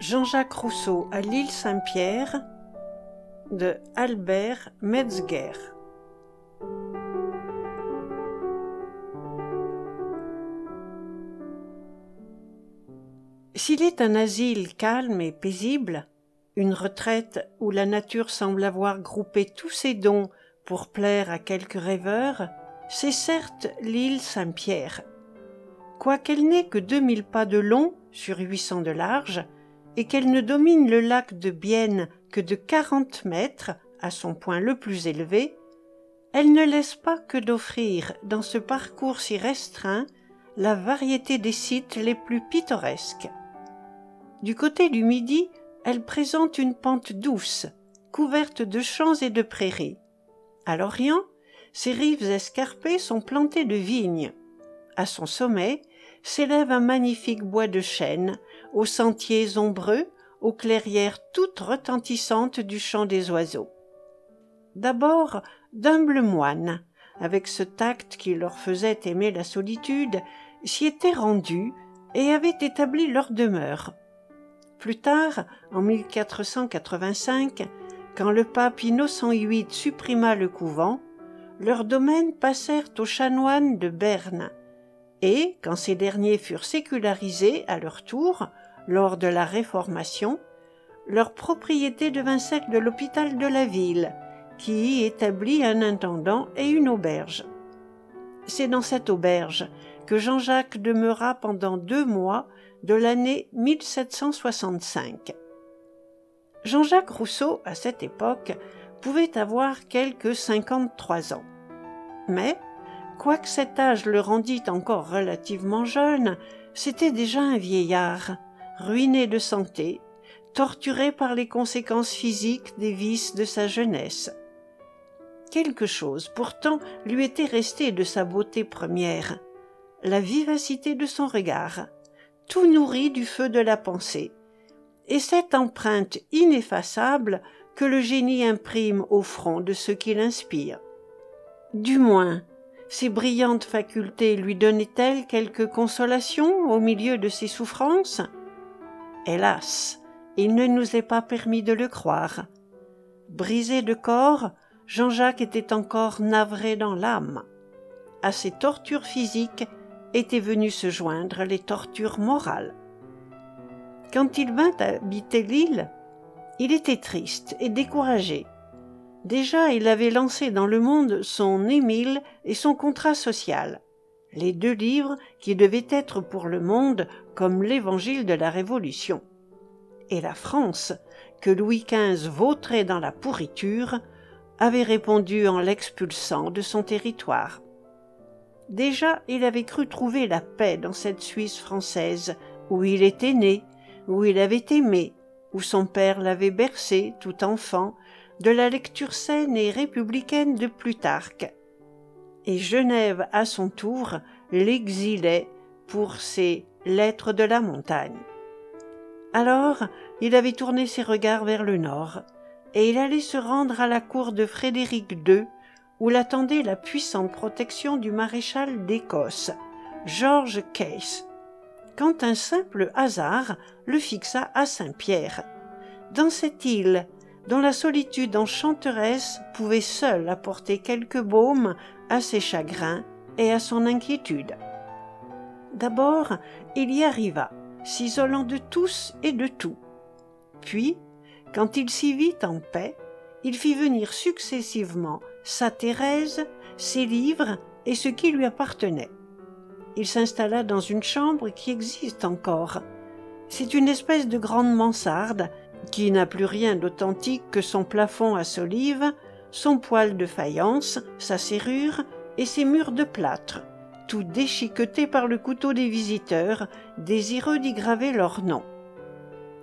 Jean-Jacques Rousseau à l'île Saint-Pierre de Albert Metzger S'il est un asile calme et paisible, une retraite où la nature semble avoir groupé tous ses dons pour plaire à quelques rêveurs, c'est certes l'île Saint-Pierre. Quoiqu'elle n'ait que deux mille pas de long sur huit cents de large, et qu'elle ne domine le lac de Bienne que de quarante mètres à son point le plus élevé, elle ne laisse pas que d'offrir dans ce parcours si restreint la variété des sites les plus pittoresques. Du côté du midi, elle présente une pente douce, couverte de champs et de prairies. À l'orient, ses rives escarpées sont plantées de vignes. À son sommet s'élève un magnifique bois de chênes, aux sentiers ombreux, aux clairières toutes retentissantes du chant des oiseaux. D'abord, d'humbles moines, avec ce tact qui leur faisait aimer la solitude, s'y étaient rendus et avaient établi leur demeure. Plus tard, en 1485, quand le pape Innocent VIII supprima le couvent, leurs domaines passèrent aux chanoines de Berne, et, quand ces derniers furent sécularisés à leur tour, lors de la Réformation, leur propriété devint celle de l'hôpital de la ville, qui y établit un intendant et une auberge. C'est dans cette auberge que Jean-Jacques demeura pendant deux mois de l'année 1765. Jean-Jacques Rousseau, à cette époque, pouvait avoir quelque cinquante-trois ans. Mais, quoique cet âge le rendît encore relativement jeune, c'était déjà un vieillard, ruiné de santé, torturé par les conséquences physiques des vices de sa jeunesse. Quelque chose pourtant lui était resté de sa beauté première, la vivacité de son regard, tout nourri du feu de la pensée, et cette empreinte ineffaçable que le génie imprime au front de ceux qui l'inspirent. Du moins, ces brillantes facultés lui donnaient-elles quelque consolation au milieu de ses souffrances? Hélas, il ne nous est pas permis de le croire. Brisé de corps, Jean-Jacques était encore navré dans l'âme. À ces tortures physiques étaient venues se joindre les tortures morales. Quand il vint habiter l'île, il était triste et découragé. Déjà il avait lancé dans le monde son Émile et son contrat social, les deux livres qui devaient être pour le monde comme l'évangile de la Révolution. Et la France, que Louis XV vautrait dans la pourriture, avait répondu en l'expulsant de son territoire. Déjà il avait cru trouver la paix dans cette Suisse française, où il était né, où il avait aimé, où son père l'avait bercé, tout enfant, de la lecture saine et républicaine de Plutarque. Et Genève, à son tour, l'exilait pour ses Lettres de la montagne. Alors, il avait tourné ses regards vers le nord, et il allait se rendre à la cour de Frédéric II, où l'attendait la puissante protection du maréchal d'Écosse, George Case, quand un simple hasard le fixa à Saint-Pierre. Dans cette île, dont la solitude enchanteresse pouvait seule apporter quelque baume à ses chagrins et à son inquiétude. D'abord, il y arriva, s'isolant de tous et de tout. Puis, quand il s'y vit en paix, il fit venir successivement sa Thérèse, ses livres et ce qui lui appartenait. Il s'installa dans une chambre qui existe encore. C'est une espèce de grande mansarde qui n'a plus rien d'authentique que son plafond à solives, son poêle de faïence, sa serrure et ses murs de plâtre, tout déchiquetés par le couteau des visiteurs, désireux d'y graver leur nom.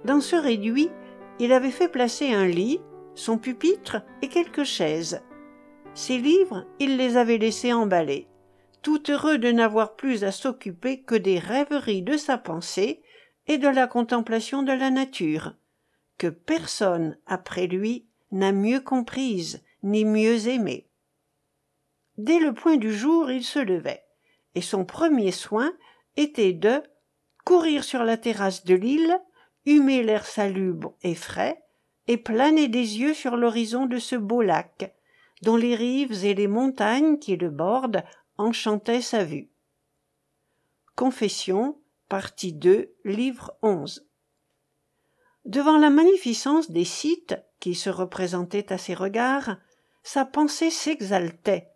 Dans ce réduit, il avait fait placer un lit, son pupitre et quelques chaises. Ses livres, il les avait laissés emballer, tout heureux de n'avoir plus à s'occuper que des rêveries de sa pensée et de la contemplation de la nature, que personne après lui n'a mieux comprise ni mieux aimée. Dès le point du jour, il se levait, et son premier soin était de courir sur la terrasse de l'île, humer l'air salubre et frais, et planer des yeux sur l'horizon de ce beau lac, dont les rives et les montagnes qui le bordent enchantaient sa vue. Confession, partie 2, livre 11. Devant la magnificence des sites qui se représentaient à ses regards, sa pensée s'exaltait,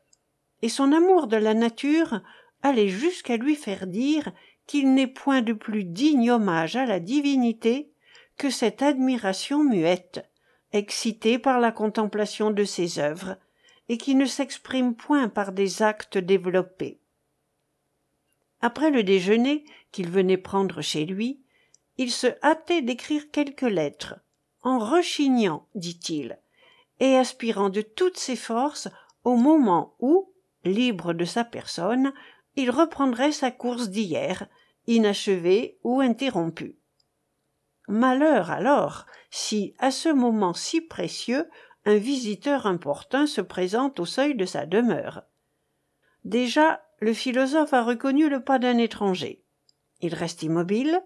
et son amour de la nature allait jusqu'à lui faire dire qu'il n'est point de plus digne hommage à la divinité que cette admiration muette, excitée par la contemplation de ses œuvres, et qui ne s'exprime point par des actes développés. Après le déjeuner qu'il venait prendre chez lui, il se hâtait d'écrire quelques lettres, en rechignant, dit-il, et aspirant de toutes ses forces au moment où, libre de sa personne, il reprendrait sa course d'hier, inachevée ou interrompue. Malheur alors si, à ce moment si précieux, un visiteur importun se présente au seuil de sa demeure. Déjà, le philosophe a reconnu le pas d'un étranger. Il reste immobile,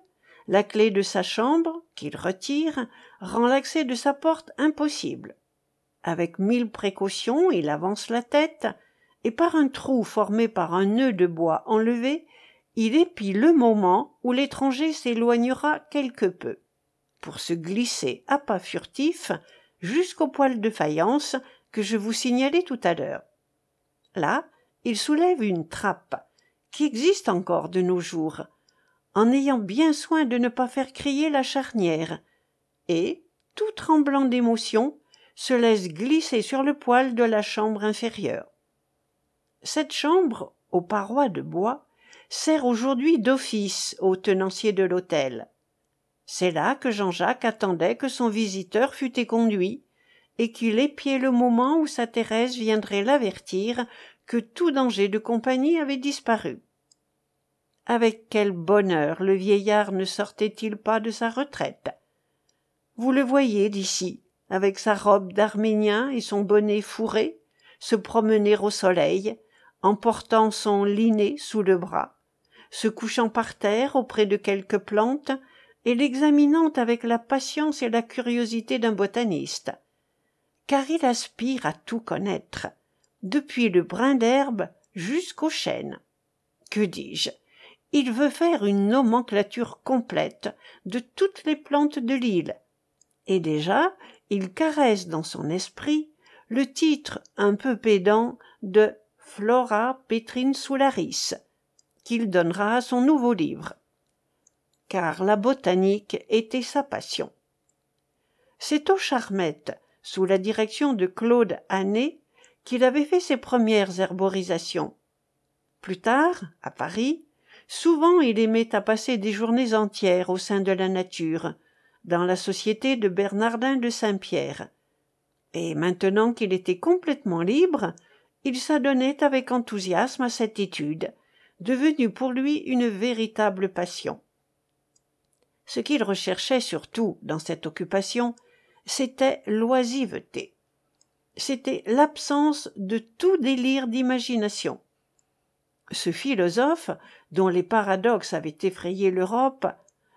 la clé de sa chambre, qu'il retire, rend l'accès de sa porte impossible. Avec mille précautions, il avance la tête, et par un trou formé par un nœud de bois enlevé, il épie le moment où l'étranger s'éloignera quelque peu, pour se glisser à pas furtifs jusqu'au poêle de faïence que je vous signalais tout à l'heure. Là, il soulève une trappe, qui existe encore de nos jours, en ayant bien soin de ne pas faire crier la charnière, et, tout tremblant d'émotion, se laisse glisser sur le poêle de la chambre inférieure. Cette chambre, aux parois de bois, sert aujourd'hui d'office au tenancier de l'hôtel. C'est là que Jean-Jacques attendait que son visiteur fût éconduit, et qu'il épiait le moment où sa Thérèse viendrait l'avertir que tout danger de compagnie avait disparu. Avec quel bonheur le vieillard ne sortait-il pas de sa retraite Vous le voyez d'ici, avec sa robe d'arménien et son bonnet fourré, se promener au soleil, en portant son linné sous le bras, se couchant par terre auprès de quelques plantes et l'examinant avec la patience et la curiosité d'un botaniste. Car il aspire à tout connaître, depuis le brin d'herbe jusqu'au chêne. Que dis-je? Il veut faire une nomenclature complète de toutes les plantes de l'île. Et déjà, il caresse dans son esprit le titre un peu pédant de Flora Petrinsularis, qu'il donnera à son nouveau livre. Car la botanique était sa passion. C'est aux Charmettes, sous la direction de Claude Hannet, qu'il avait fait ses premières herborisations. Plus tard, à Paris, souvent il aimait à passer des journées entières au sein de la nature, dans la société de Bernardin de Saint-Pierre. Et maintenant qu'il était complètement libre, il s'adonnait avec enthousiasme à cette étude, devenue pour lui une véritable passion. Ce qu'il recherchait surtout dans cette occupation, c'était l'oisiveté. C'était l'absence de tout délire d'imagination. Ce philosophe, dont les paradoxes avaient effrayé l'Europe,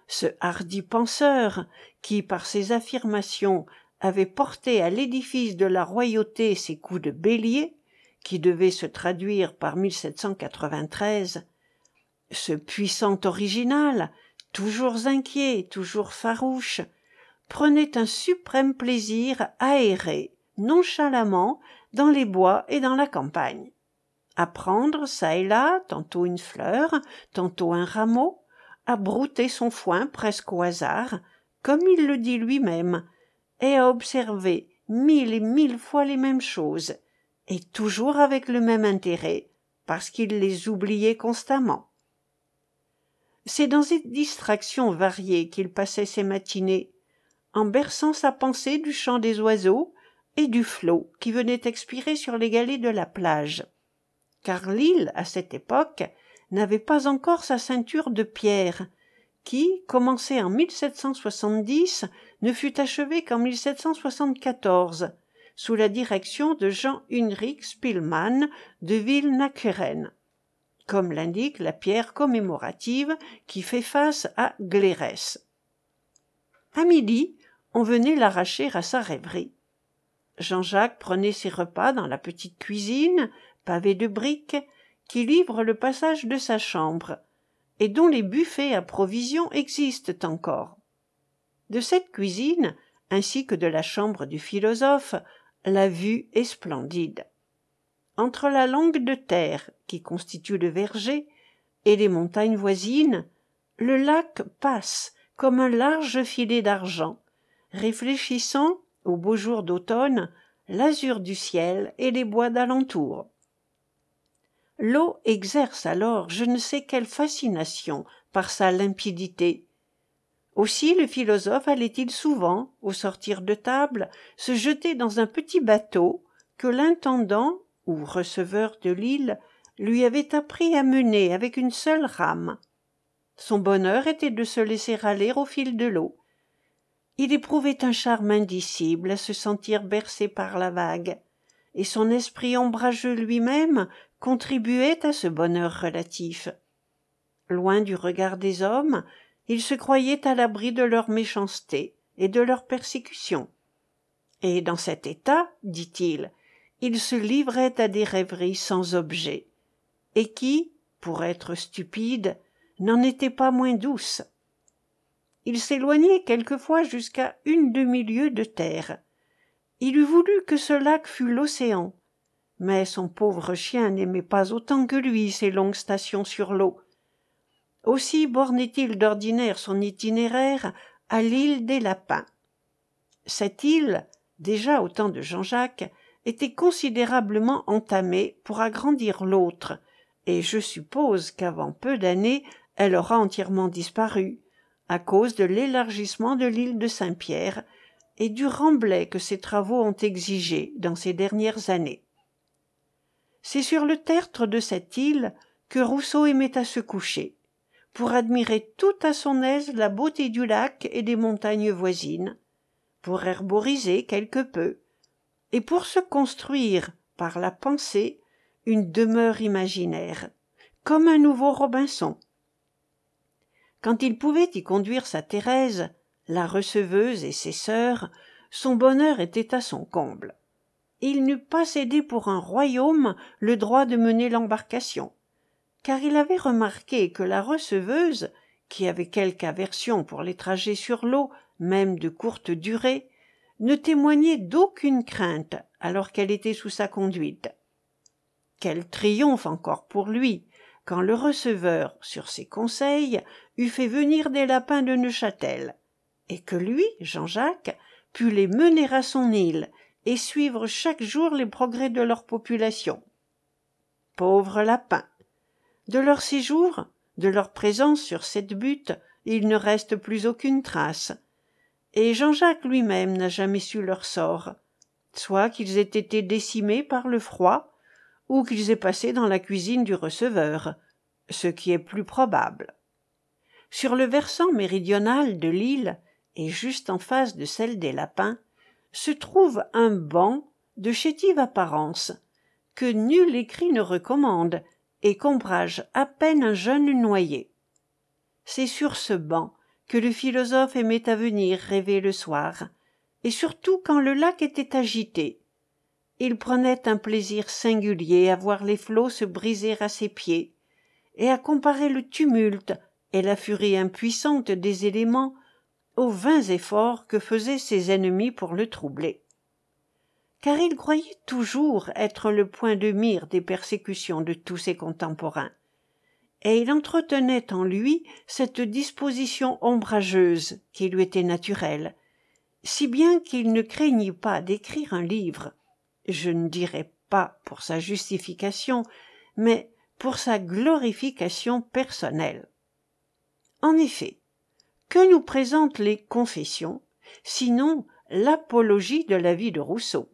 ce hardi penseur, qui, par ses affirmations, avait porté à l'édifice de la royauté ses coups de bélier, qui devaient se traduire par 1793, ce puissant original, toujours inquiet, toujours farouche, prenait un suprême plaisir à errer, nonchalamment, dans les bois et dans la campagne. À prendre çà et là tantôt une fleur tantôt un rameau à brouter son foin presque au hasard comme il le dit lui-même et à observer mille et mille fois les mêmes choses et toujours avec le même intérêt parce qu'il les oubliait constamment. C'est dans ces distractions variées qu'il passait ses matinées en berçant sa pensée du chant des oiseaux et du flot qui venait expirer sur les galets de la plage. Car l'île, à cette époque, n'avait pas encore sa ceinture de pierre, qui, commencée en 1770, ne fut achevée qu'en 1774, sous la direction de Jean Hunrich Spielmann de Villenaqueren, comme l'indique la pierre commémorative qui fait face à Glérès. À midi, on venait l'arracher à sa rêverie. Jean-Jacques prenait ses repas dans la petite cuisine, pavée de briques, qui livre le passage de sa chambre, et dont les buffets à provisions existent encore. De cette cuisine, ainsi que de la chambre du philosophe, la vue est splendide. Entre la langue de terre qui constitue le verger et les montagnes voisines, le lac passe comme un large filet d'argent, réfléchissant, aux beaux jours d'automne, l'azur du ciel et les bois d'alentour. L'eau exerce alors je ne sais quelle fascination par sa limpidité. Aussi le philosophe allait-il souvent, au sortir de table, se jeter dans un petit bateau que l'intendant ou receveur de l'île lui avait appris à mener avec une seule rame. Son bonheur était de se laisser aller au fil de l'eau. Il éprouvait un charme indicible à se sentir bercé par la vague, et son esprit ombrageux lui-même contribuait à ce bonheur relatif. Loin du regard des hommes, il se croyait à l'abri de leur méchanceté et de leur persécution. Et dans cet état, dit-il, il se livrait à des rêveries sans objet, et qui, pour être stupide, n'en étaient pas moins douces. Il s'éloignait quelquefois jusqu'à une demi-lieue de terre. Il eût voulu que ce lac fût l'océan, mais son pauvre chien n'aimait pas autant que lui ces longues stations sur l'eau. Aussi bornait il d'ordinaire son itinéraire à l'île des Lapins. Cette île, déjà au temps de Jean-Jacques, était considérablement entamée pour agrandir l'autre, et je suppose qu'avant peu d'années elle aura entièrement disparu, à cause de l'élargissement de l'île de Saint-Pierre et du remblai que ces travaux ont exigé dans ces dernières années. C'est sur le tertre de cette île que Rousseau aimait à se coucher, pour admirer tout à son aise la beauté du lac et des montagnes voisines, pour herboriser quelque peu, et pour se construire, par la pensée, une demeure imaginaire, comme un nouveau Robinson. Quand il pouvait y conduire sa Thérèse, la receveuse et ses sœurs, son bonheur était à son comble. Il n'eût pas cédé pour un royaume le droit de mener l'embarcation, car il avait remarqué que la receveuse, qui avait quelque aversion pour les trajets sur l'eau, même de courte durée, ne témoignait d'aucune crainte alors qu'elle était sous sa conduite. Quel triomphe encore pour lui quand le receveur, sur ses conseils, eût fait venir des lapins de Neuchâtel, et que lui, Jean-Jacques, put les mener à son île et suivre chaque jour les progrès de leur population. Pauvres lapins. De leur séjour, de leur présence sur cette butte, il ne reste plus aucune trace, et Jean-Jacques lui-même n'a jamais su leur sort, soit qu'ils aient été décimés par le froid, ou qu'ils aient passé dans la cuisine du receveur, ce qui est plus probable. Sur le versant méridional de l'île, et juste en face de celle des lapins, se trouve un banc de chétive apparence, que nul écrit ne recommande, et qu'ombrage à peine un jeune noyé. C'est sur ce banc que le philosophe aimait à venir rêver le soir, et surtout quand le lac était agité. Il prenait un plaisir singulier à voir les flots se briser à ses pieds, et à comparer le tumulte et la furie impuissante des éléments aux vains efforts que faisaient ses ennemis pour le troubler. Car il croyait toujours être le point de mire des persécutions de tous ses contemporains. Et il entretenait en lui cette disposition ombrageuse qui lui était naturelle, si bien qu'il ne craignit pas d'écrire un livre, je ne dirais pas pour sa justification, mais pour sa glorification personnelle. En effet, que nous présentent les confessions, sinon l'apologie de la vie de Rousseau?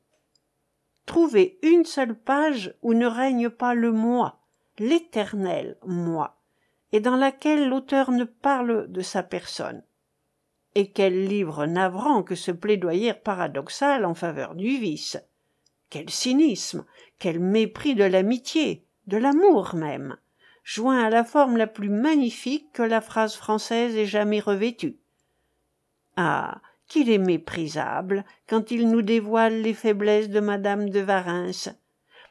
Trouvez une seule page où ne règne pas le moi, l'éternel moi, et dans laquelle l'auteur ne parle de sa personne. Et quel livre navrant que ce plaidoyer paradoxal en faveur du vice. Quel cynisme, quel mépris de l'amitié, de l'amour même, joint à la forme la plus magnifique que la phrase française ait jamais revêtue. ah qu'il est méprisable quand il nous dévoile les faiblesses de madame de Varens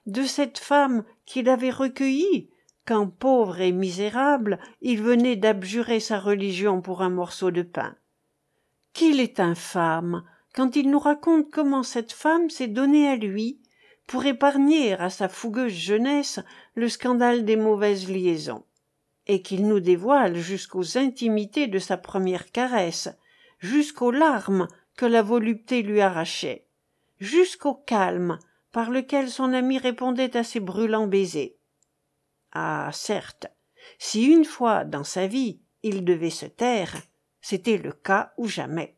de cette femme qu'il avait recueillie quand pauvre et misérable il venait d'abjurer sa religion pour un morceau de pain. Qu'il est infâme quand il nous raconte comment cette femme s'est donnée à lui pour épargner à sa fougueuse jeunesse le scandale des mauvaises liaisons et qu'il nous dévoile jusqu'aux intimités de sa première caresse jusqu'aux larmes que la volupté lui arrachait jusqu'au calme par lequel son ami répondait à ses brûlants baisers. Ah certes si une fois dans sa vie il devait se taire c'était le cas ou jamais.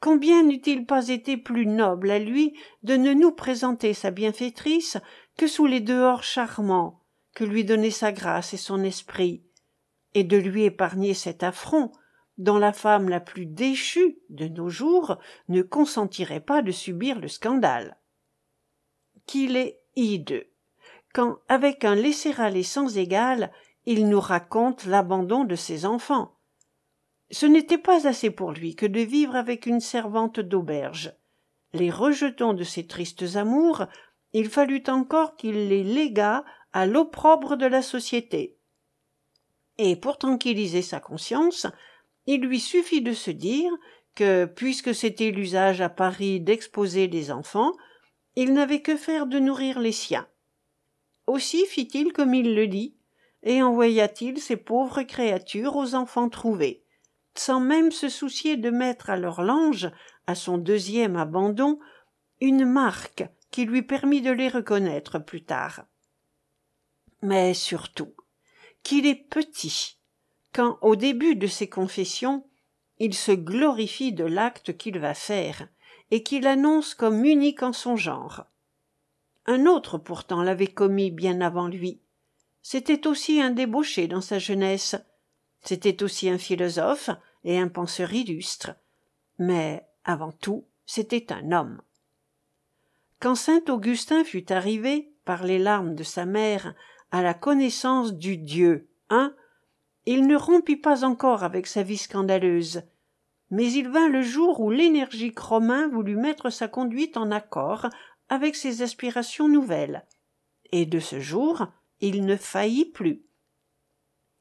Combien n'eût-il pas été plus noble à lui de ne nous présenter sa bienfaitrice que sous les dehors charmants que lui donnaient sa grâce et son esprit et de lui épargner cet affront dont la femme la plus déchue de nos jours ne consentirait pas de subir le scandale. Qu'il est hideux. Quand avec un laisser-aller sans égal il nous raconte l'abandon de ses enfants. Ce n'était pas assez pour lui que de vivre avec une servante d'auberge. Les rejetons de ses tristes amours il fallut encore qu'il les léguât à l'opprobre de la société. Et pour tranquilliser sa conscience il lui suffit de se dire que puisque c'était l'usage à paris d'exposer les enfants il n'avait que faire de nourrir les siens. Aussi fit-il comme il le dit et envoya-t-il ces pauvres créatures aux enfants trouvés sans même se soucier de mettre à leur lange à son deuxième abandon une marque qui lui permit de les reconnaître plus tard. Mais surtout qu'il est petit quand au début de ses confessions il se glorifie de l'acte qu'il va faire et qu'il annonce comme unique en son genre. Un autre pourtant l'avait commis bien avant lui. C'était aussi un débauché dans sa jeunesse. C'était aussi un philosophe et un penseur illustre. Mais avant tout c'était un homme. Quand saint augustin fut arrivé par les larmes de sa mère à la connaissance du dieu un il ne rompit pas encore avec sa vie scandaleuse. Mais il vint le jour où l'énergique romain voulut mettre sa conduite en accord avec ses aspirations nouvelles. Et de ce jour il ne faillit plus.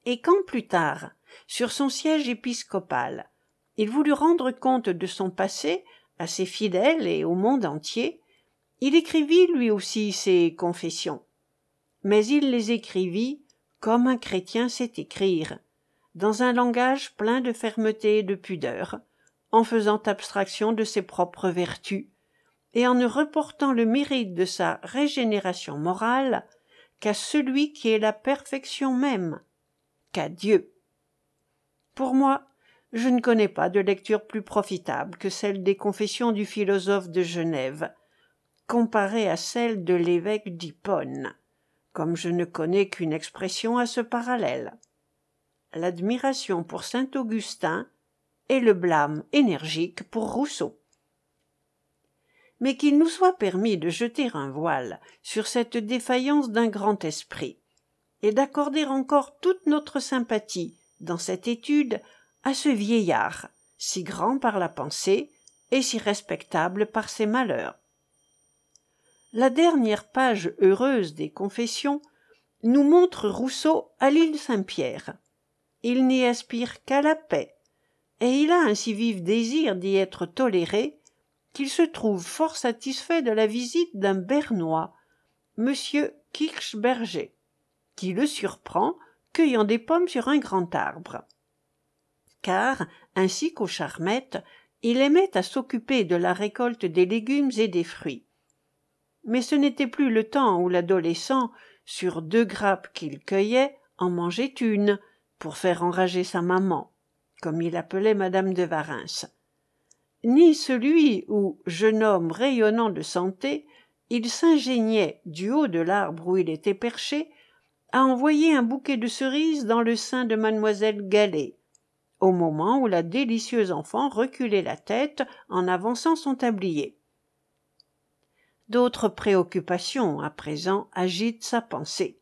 Et quand plus tard sur son siège épiscopal il voulut rendre compte de son passé à ses fidèles et au monde entier il écrivit lui aussi ses confessions. Mais il les écrivit comme un chrétien sait écrire dans un langage plein de fermeté et de pudeur en faisant abstraction de ses propres vertus et en ne reportant le mérite de sa régénération morale qu'à celui qui est la perfection même qu'à Dieu. Pour moi je ne connais pas de lecture plus profitable que celle des confessions du philosophe de Genève comparée à celle de l'évêque d'Hippone comme je ne connais qu'une expression à ce parallèle. L'admiration pour saint augustin et le blâme énergique pour rousseau. Mais qu'il nous soit permis de jeter un voile sur cette défaillance d'un grand esprit et d'accorder encore toute notre sympathie dans cette étude à ce vieillard si grand par la pensée et si respectable par ses malheurs la dernière page heureuse des confessions nous montre rousseau à l'île saint-pierre. Il n'y aspire qu'à la paix et il a un si vif désir d'y être toléré qu'il se trouve fort satisfait de la visite d'un bernois m kirchberger qui le surprend cueillant des pommes sur un grand arbre. Car ainsi qu'aux charmettes il aimait à s'occuper de la récolte des légumes et des fruits mais ce n'était plus le temps où l'adolescent sur deux grappes qu'il cueillait en mangeait une pour faire enrager sa maman comme il appelait madame de varens ni celui où jeune homme rayonnant de santé il s'ingéniait du haut de l'arbre où il était perché à envoyer un bouquet de cerises dans le sein de mademoiselle galley au moment où la délicieuse enfant reculait la tête en avançant son tablier d'autres préoccupations à présent agitent sa pensée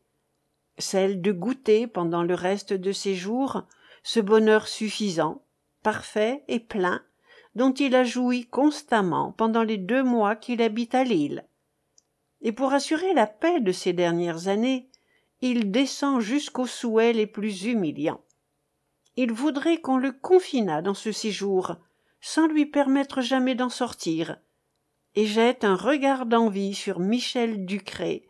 celle de goûter pendant le reste de ses jours ce bonheur suffisant parfait et plein, dont il a joui constamment pendant les deux mois qu'il habite à Lille. Et pour assurer la paix de ces dernières années, il descend jusqu'aux souhaits les plus humiliants. Il voudrait qu'on le confinât dans ce séjour, sans lui permettre jamais d'en sortir, et jette un regard d'envie sur Michel Ducré,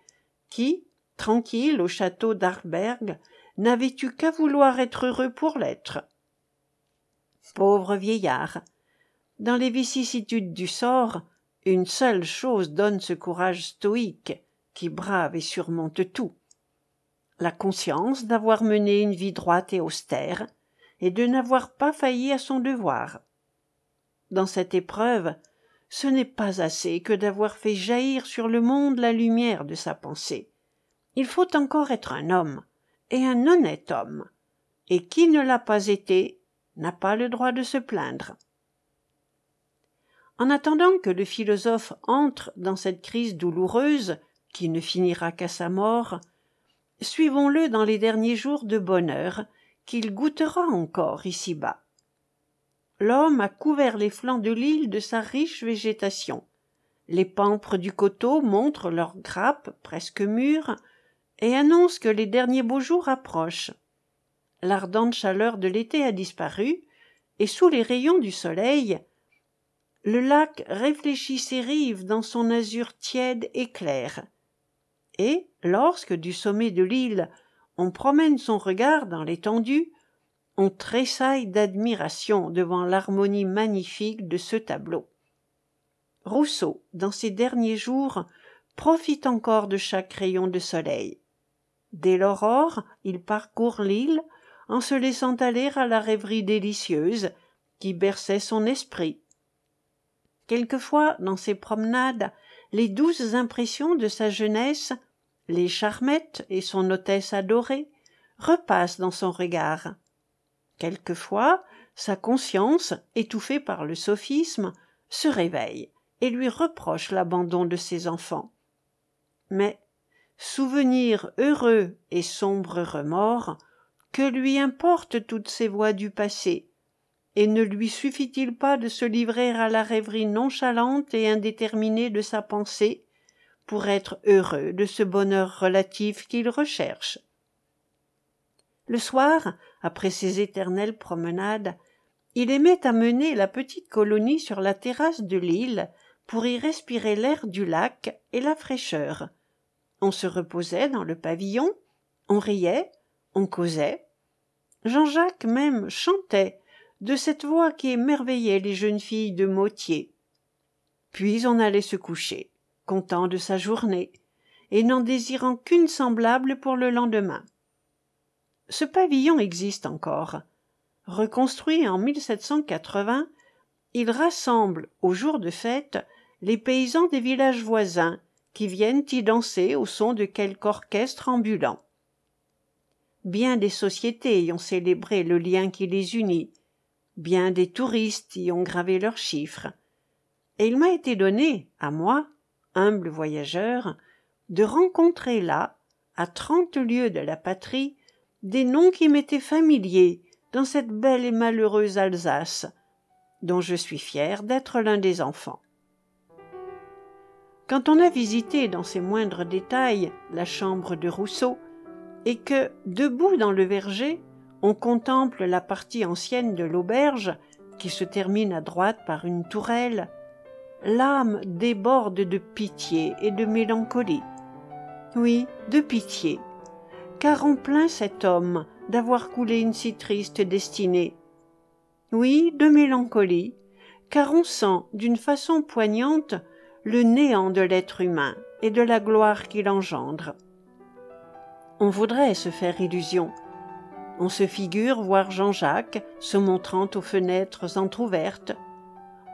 qui, tranquille au château d'Arberg, n'avait eu qu'à vouloir être heureux pour l'être. Pauvre vieillard. Dans les vicissitudes du sort, une seule chose donne ce courage stoïque qui brave et surmonte tout. La conscience d'avoir mené une vie droite et austère, et de n'avoir pas failli à son devoir. Dans cette épreuve, ce n'est pas assez que d'avoir fait jaillir sur le monde la lumière de sa pensée. Il faut encore être un homme, et un honnête homme, et qui ne l'a pas été n'a pas le droit de se plaindre. En attendant que le philosophe entre dans cette crise douloureuse, qui ne finira qu'à sa mort, suivons-le dans les derniers jours de bonheur qu'il goûtera encore ici-bas. L'homme a couvert les flancs de l'île de sa riche végétation. Les pampres du coteau montrent leurs grappes presque mûres et annoncent que les derniers beaux jours approchent. L'ardente chaleur de l'été a disparu, et sous les rayons du soleil, le lac réfléchit ses rives dans son azur tiède et clair. Et, lorsque du sommet de l'île on promène son regard dans l'étendue, on tressaille d'admiration devant l'harmonie magnifique de ce tableau. Rousseau, dans ses derniers jours, profite encore de chaque rayon de soleil. Dès l'aurore, il parcourt l'île en se laissant aller à la rêverie délicieuse qui berçait son esprit. Quelquefois, dans ses promenades, les douces impressions de sa jeunesse, les charmettes et son hôtesse adorée, repassent dans son regard. Quelquefois, sa conscience, étouffée par le sophisme, se réveille et lui reproche l'abandon de ses enfants. Mais souvenir heureux et sombre remords, que lui importent toutes ces voix du passé, et ne lui suffit-il pas de se livrer à la rêverie nonchalante et indéterminée de sa pensée pour être heureux de ce bonheur relatif qu'il recherche? Le soir après ses éternelles promenades il aimait à mener la petite colonie sur la terrasse de l'île pour y respirer l'air du lac et la fraîcheur. On se reposait dans le pavillon on riait on causait. Jean-jacques même chantait de cette voix qui émerveillait les jeunes filles de motier puis on allait se coucher content de sa journée et n'en désirant qu'une semblable pour le lendemain ce pavillon existe encore. Reconstruit en il rassemble au jour de fête les paysans des villages voisins qui viennent y danser au son de quelque orchestre ambulant. Bien des sociétés y ont célébré le lien qui les unit. Bien des touristes y ont gravé leurs chiffres. Et il m'a été donné à moi humble voyageur de rencontrer là à trente lieues de la patrie des noms qui m'étaient familiers dans cette belle et malheureuse Alsace, dont je suis fier d'être l'un des enfants. Quand on a visité dans ses moindres détails la chambre de Rousseau, et que, debout dans le verger, on contemple la partie ancienne de l'auberge, qui se termine à droite par une tourelle, l'âme déborde de pitié et de mélancolie. Oui, de pitié, car on plaint cet homme d'avoir coulé une si triste destinée. Oui, de mélancolie, car on sent d'une façon poignante le néant de l'être humain et de la gloire qu'il engendre. On voudrait se faire illusion. On se figure voir Jean-Jacques se montrant aux fenêtres entr'ouvertes.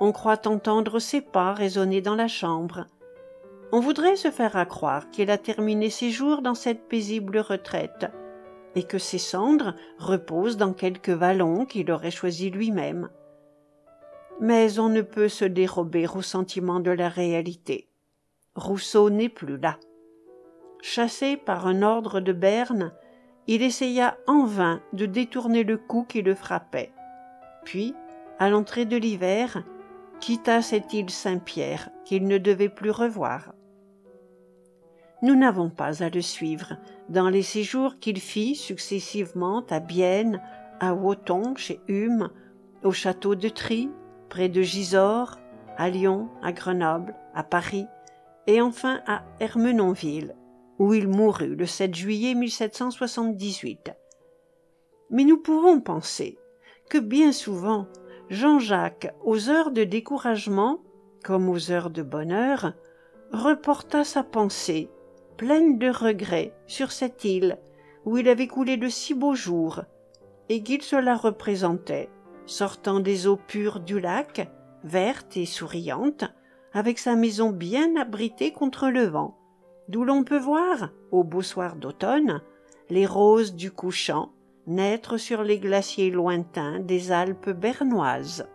On croit entendre ses pas résonner dans la chambre on voudrait se faire accroire qu'il a terminé ses jours dans cette paisible retraite, et que ses cendres reposent dans quelque vallon qu'il aurait choisi lui-même. Mais on ne peut se dérober au sentiment de la réalité. Rousseau n'est plus là. Chassé par un ordre de Berne, il essaya en vain de détourner le coup qui le frappait. Puis, à l'entrée de l'hiver, quitta cette île Saint-Pierre qu'il ne devait plus revoir. Nous n'avons pas à le suivre dans les séjours qu'il fit successivement à Bienne, à Woton, chez Hume, au château de Trie, près de Gisors, à Lyon, à Grenoble, à Paris, et enfin à Ermenonville, où il mourut le 7 juillet 1778. Mais nous pouvons penser que bien souvent Jean-Jacques, aux heures de découragement, comme aux heures de bonheur, reporta sa pensée, pleine de regrets, sur cette île où il avait coulé de si beaux jours, et qu'il se la représentait, sortant des eaux pures du lac, verte et souriante, avec sa maison bien abritée contre le vent, d'où l'on peut voir, au beau soir d'automne, les roses du couchant naître sur les glaciers lointains des Alpes bernoises.